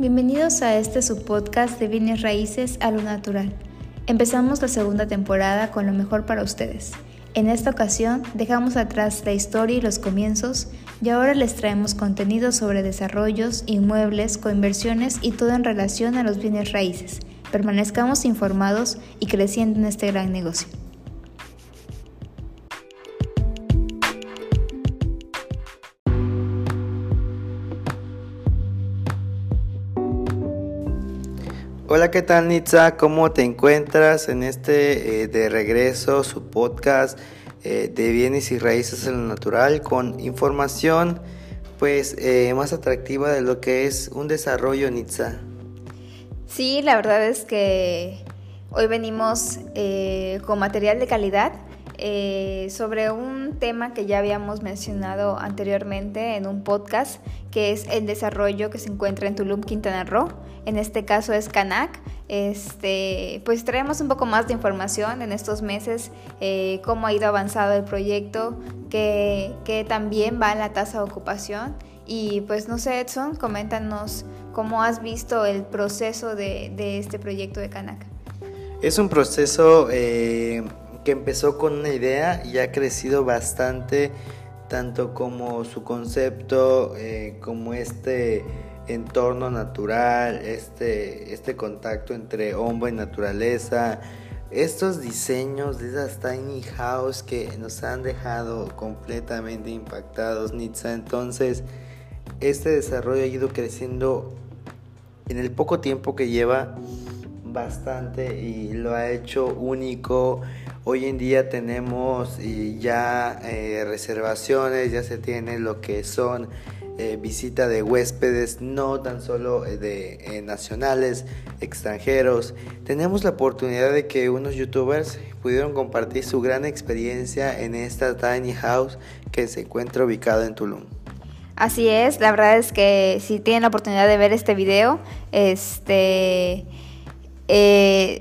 Bienvenidos a este subpodcast de Bienes Raíces a lo Natural. Empezamos la segunda temporada con lo mejor para ustedes. En esta ocasión dejamos atrás la historia y los comienzos y ahora les traemos contenido sobre desarrollos, inmuebles, coinversiones y todo en relación a los bienes raíces. Permanezcamos informados y creciendo en este gran negocio. Hola, ¿qué tal Nitza? ¿Cómo te encuentras en este eh, de regreso, su podcast eh, de bienes y raíces en lo natural con información pues eh, más atractiva de lo que es un desarrollo Nitza? Sí, la verdad es que hoy venimos con material de calidad eh, sobre un tema que ya habíamos mencionado anteriormente en un podcast, que es el desarrollo que se encuentra en Tulum, Quintana Roo. En este caso es Canac. Este, pues traemos un poco más de información en estos meses, eh, cómo ha ido avanzado el proyecto, que, que también va la tasa de ocupación. Y pues no sé, Edson, coméntanos cómo has visto el proceso de, de este proyecto de Canac. Es un proceso eh, que empezó con una idea y ha crecido bastante, tanto como su concepto, eh, como este entorno natural, este, este contacto entre hombre y naturaleza, estos diseños de esas tiny house que nos han dejado completamente impactados, Nitsa. Entonces, este desarrollo ha ido creciendo en el poco tiempo que lleva bastante y lo ha hecho único. Hoy en día tenemos ya eh, reservaciones, ya se tiene lo que son eh, visita de huéspedes, no tan solo eh, de nacionales, extranjeros. Tenemos la oportunidad de que unos youtubers pudieron compartir su gran experiencia en esta tiny house que se encuentra ubicada en Tulum. Así es, la verdad es que si tienen la oportunidad de ver este video, este eh,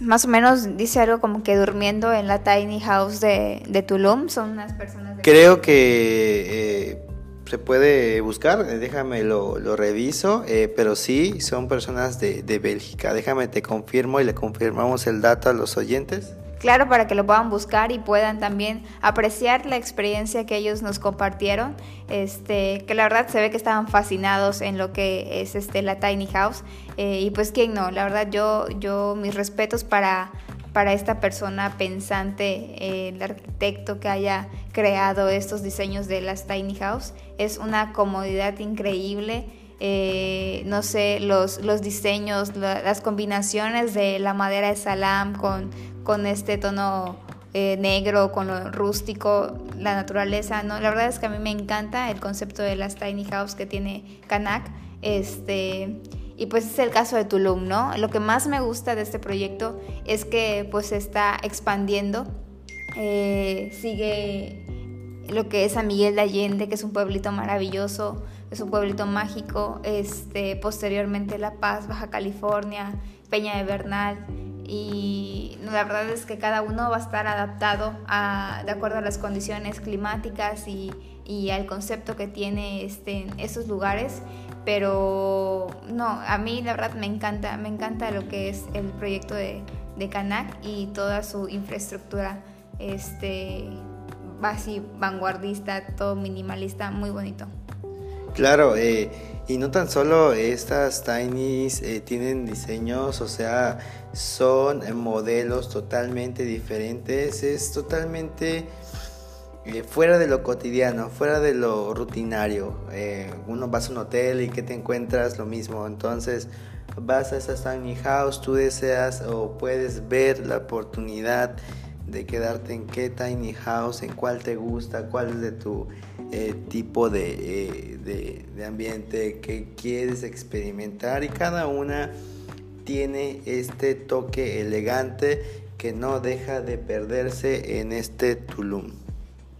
más o menos, dice algo como que durmiendo en la tiny house de, de Tulum. Son unas personas... Creo que eh, se puede buscar, eh, déjame lo, lo reviso, pero sí, son personas de, de Bélgica. Déjame te confirmo y le confirmamos el dato a los oyentes. Claro, para que lo puedan buscar y puedan también apreciar la experiencia que ellos nos compartieron, este, que la verdad se ve que estaban fascinados en lo que es este, la Tiny House. Eh, y pues quién no, la verdad yo, yo mis respetos para, para esta persona pensante, eh, el arquitecto que haya creado estos diseños de las Tiny House. Es una comodidad increíble. Eh, no sé, los, los diseños, las combinaciones de la madera de salam con, con este tono eh, negro, con lo rústico, la naturaleza, ¿no? La verdad es que a mí me encanta el concepto de las tiny house que tiene Kanak, este... Y pues es el caso de Tulum, ¿no? Lo que más me gusta de este proyecto es que pues se está expandiendo, eh, sigue lo que es San Miguel de Allende, que es un pueblito maravilloso, es un pueblito mágico, este, posteriormente La Paz, Baja California, Peña de Bernal, y la verdad es que cada uno va a estar adaptado a, de acuerdo a las condiciones climáticas y, y al concepto que tiene este, esos lugares. Pero no, a mí la verdad me encanta, me encanta lo que es el proyecto de, de Canac y toda su infraestructura este, así vanguardista, todo minimalista, muy bonito. Claro, eh, y no tan solo estas Tinys eh, tienen diseños, o sea, son eh, modelos totalmente diferentes, es totalmente fuera de lo cotidiano, fuera de lo rutinario. uno vas a un hotel y que te encuentras lo mismo, entonces vas a esa tiny house, tú deseas o puedes ver la oportunidad de quedarte en qué tiny house, en cuál te gusta, cuál es de tu eh, tipo eh, de, de, ambiente que quieres experimentar y cada una tiene este toque elegante que no deja de perderse en este Tulum.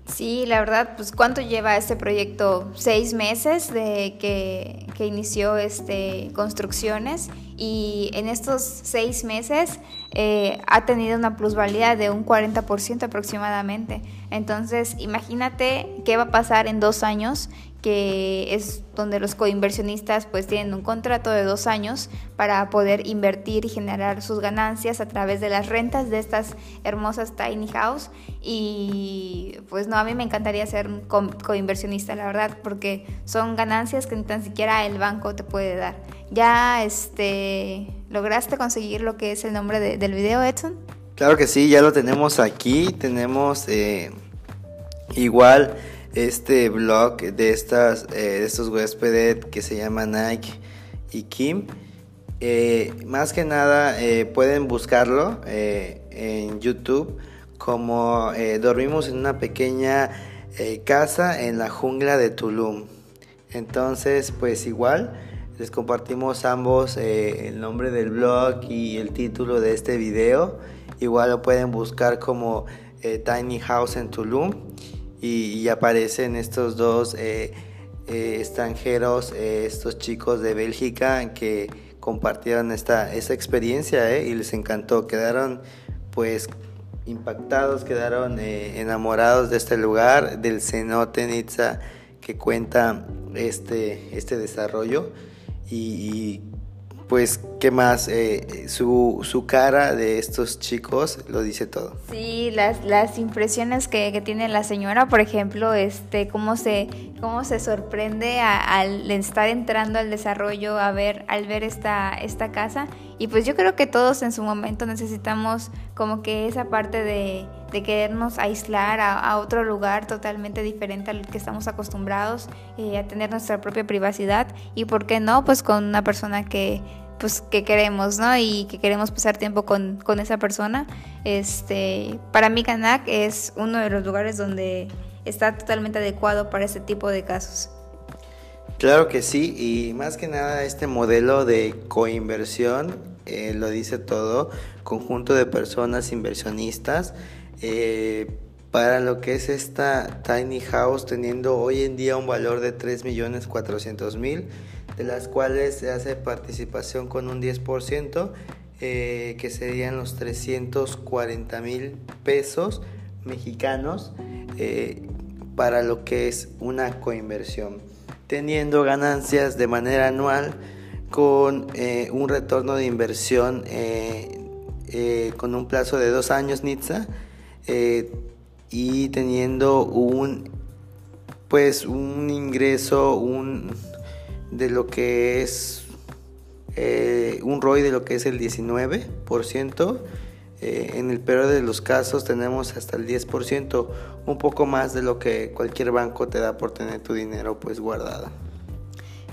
Sí, la verdad, pues ¿cuánto lleva este proyecto? Seis meses de que, que inició este, construcciones y en estos seis meses eh, ha tenido una plusvalía de un 40% aproximadamente. Entonces, imagínate qué va a pasar en dos años que es donde los coinversionistas pues tienen un contrato de dos años para poder invertir y generar sus ganancias a través de las rentas de estas hermosas tiny house y pues no, a mí me encantaría ser coinversionista la verdad porque son ganancias que ni tan siquiera el banco te puede dar. ¿Ya este, lograste conseguir lo que es el nombre del video Edson? Claro que sí, ya lo tenemos aquí, tenemos eh, igual este blog de, estas, eh, de estos huéspedes que se llama Nike y Kim. Eh, más que nada pueden buscarlo en YouTube como dormimos en una pequeña casa en la jungla de Tulum. Entonces pues igual les compartimos ambos el nombre del blog y el título de este video. Igual lo pueden buscar como Tiny House en Tulum. Y, aparecen estos dos eh, eh, extranjeros, eh, estos chicos de Bélgica que compartieron esta, esta experiencia y les encantó, quedaron pues impactados, quedaron enamorados de este lugar, del cenote Nizza que cuenta este, este desarrollo y pues, ¿qué más? Eh, su, su, cara de estos chicos lo dice todo. Sí, las, las impresiones que, que, tiene la señora, por ejemplo, este, cómo se, cómo se sorprende al estar entrando al desarrollo, a ver, al ver esta, esta casa. Y pues yo creo que todos en su momento necesitamos como que esa parte de, querernos aislar a, otro lugar totalmente diferente al que estamos acostumbrados, eh, a tener nuestra propia privacidad y, ¿por qué no? Pues con una persona que pues que queremos, ¿no? Y que queremos pasar tiempo con, con esa persona. Este, para mí Kanak es uno de los lugares donde está totalmente adecuado para este tipo de casos. Claro que sí, y más que nada este modelo de coinversión eh, lo dice todo, conjunto de personas inversionistas eh, para lo que es esta tiny house teniendo hoy en día un valor de 3.400.000 de las cuales se hace participación con un 10%, eh, que serían los 340 mil pesos mexicanos eh, para lo que es una coinversión, teniendo ganancias de manera anual con eh, un retorno de inversión con un plazo de dos años NITSA y teniendo un pues un ingreso, un, de lo que es eh, un ROI de lo que es el 19%. Eh, en el peor de los casos tenemos hasta el 10%, un poco más de lo que cualquier banco te da por tener tu dinero pues guardado.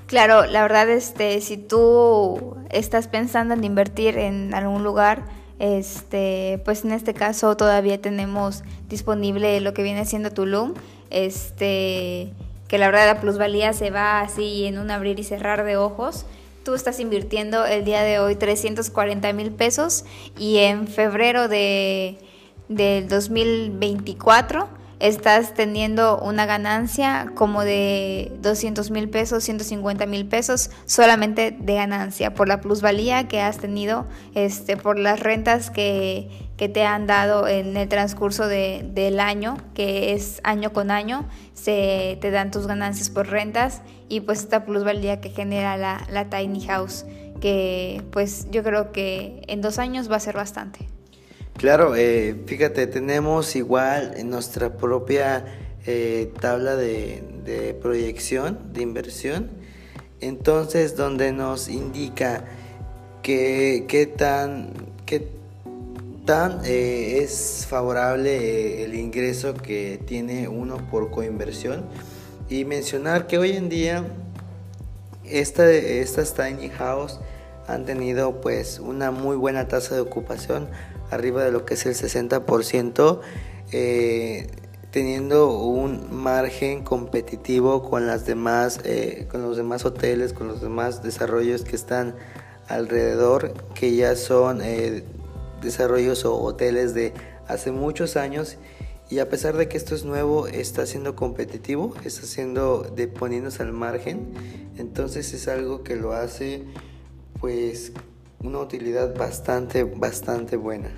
Claro, la verdad este si tú estás pensando en invertir en algún lugar, este, pues en este caso todavía tenemos disponible lo que viene siendo Tulum, este que la verdad la plusvalía se va así en un abrir y cerrar de ojos. Tú estás invirtiendo el día de hoy 340 mil pesos y en febrero de, del 2024 estás teniendo una ganancia como de 200 mil pesos, 150 mil pesos solamente de ganancia por la plusvalía que has tenido, este, por las rentas que, que te han dado en el transcurso de, del año, que es año con año, se te dan tus ganancias por rentas y pues esta plusvalía que genera la, la tiny house, que pues yo creo que en dos años va a ser bastante. Claro, eh, fíjate, tenemos igual en nuestra propia eh, tabla de, proyección, de inversión, entonces donde nos indica que tan, tan eh, es favorable el ingreso que tiene uno por coinversión. Y mencionar que hoy en día esta, estas tiny house han tenido pues una muy buena tasa de ocupación arriba de lo que es el 60% eh, teniendo un margen competitivo con las demás con los demás hoteles con los demás desarrollos que están alrededor que ya son desarrollos o hoteles de hace muchos años. Y a pesar de que esto es nuevo está siendo competitivo, está siendo de poniéndose al margen, entonces es algo que lo hace pues una utilidad bastante bastante buena.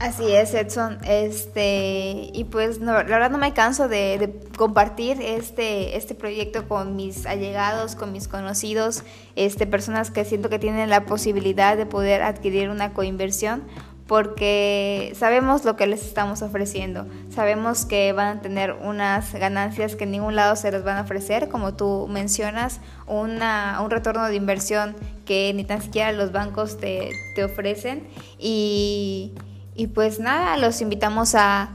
Así es, Edson. Este, y pues la verdad no me canso de, compartir este, este proyecto con mis allegados, con mis conocidos, este, personas que siento que tienen la posibilidad de poder adquirir una coinversión porque sabemos lo que les estamos ofreciendo, sabemos que van a tener unas ganancias que en ningún lado se les van a ofrecer, como tú mencionas, una, un retorno de inversión que ni tan siquiera los bancos te, te ofrecen. Y y pues nada, los invitamos a,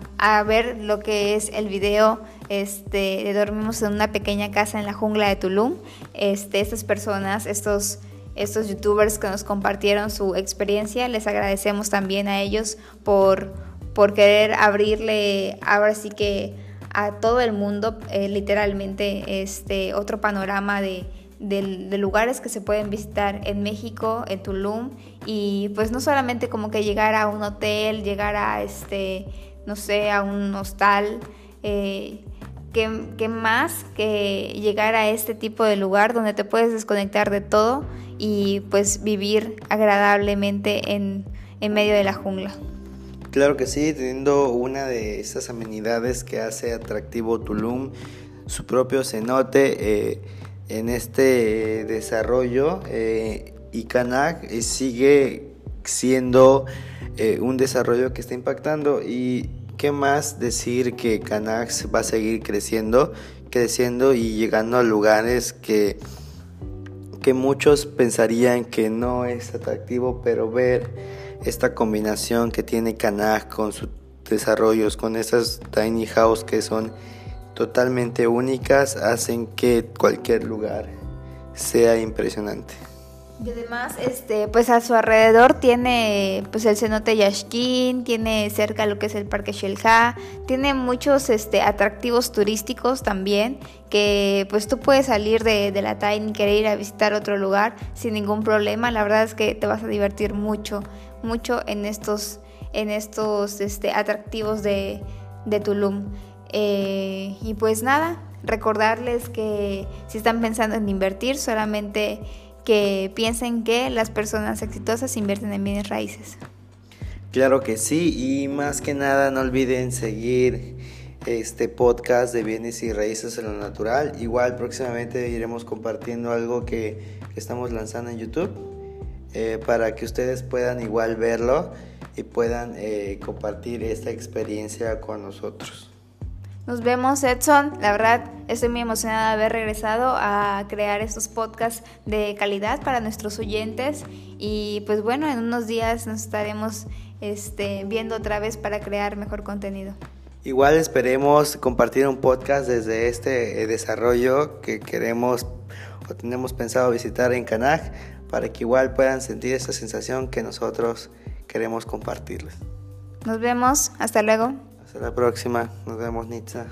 ver lo que es el video este, de Dormimos en una pequeña casa en la jungla de Tulum. Este, estas personas, estos, estos youtubers que nos compartieron su experiencia, les agradecemos también a ellos por, por querer abrirle ahora sí que a todo el mundo eh, literalmente este, otro panorama de de, lugares que se pueden visitar en México, en Tulum, y pues no solamente como que llegar a un hotel, llegar a este, no sé, a un hostal, eh, que, más que llegar a este tipo de lugar donde te puedes desconectar de todo y pues vivir agradablemente en, en medio de la jungla. Claro que sí, teniendo una de esas amenidades que hace atractivo Tulum, su propio cenote, eh, en este desarrollo eh, y Canac eh, sigue siendo eh, un desarrollo que está impactando y qué más decir que Canac va a seguir creciendo, creciendo y llegando a lugares que que muchos pensarían que no es atractivo, pero ver esta combinación que tiene Canac con sus desarrollos, con esas tiny house que son totalmente únicas hacen que cualquier lugar sea impresionante. Y además, este, pues a su alrededor tiene pues el cenote Yashkin, tiene cerca lo que es el Parque Shelha, tiene muchos este, atractivos turísticos también, que pues tú puedes salir de, de la Tain y querer ir a visitar otro lugar sin ningún problema. La verdad es que te vas a divertir mucho, mucho en estos, en estos este, atractivos de, de Tulum. Eh, y pues nada, recordarles que si están pensando en invertir, solamente que piensen que las personas exitosas invierten en bienes raíces. Claro que sí, y más que nada no olviden seguir este podcast de bienes y raíces en lo natural. Igual próximamente iremos compartiendo algo que, estamos lanzando en YouTube eh, para que ustedes puedan igual verlo y puedan eh, compartir esta experiencia con nosotros. Nos vemos, Edson. La verdad, estoy muy emocionada de haber regresado a crear estos podcasts de calidad para nuestros oyentes. Y pues bueno, en unos días nos estaremos este, viendo otra vez para crear mejor contenido. Igual esperemos compartir un podcast desde este eh, desarrollo que queremos o tenemos pensado visitar en Canaj para que igual puedan sentir esa sensación que nosotros queremos compartirles. Nos vemos, hasta luego. Hasta la próxima. Nos vemos, Nitza.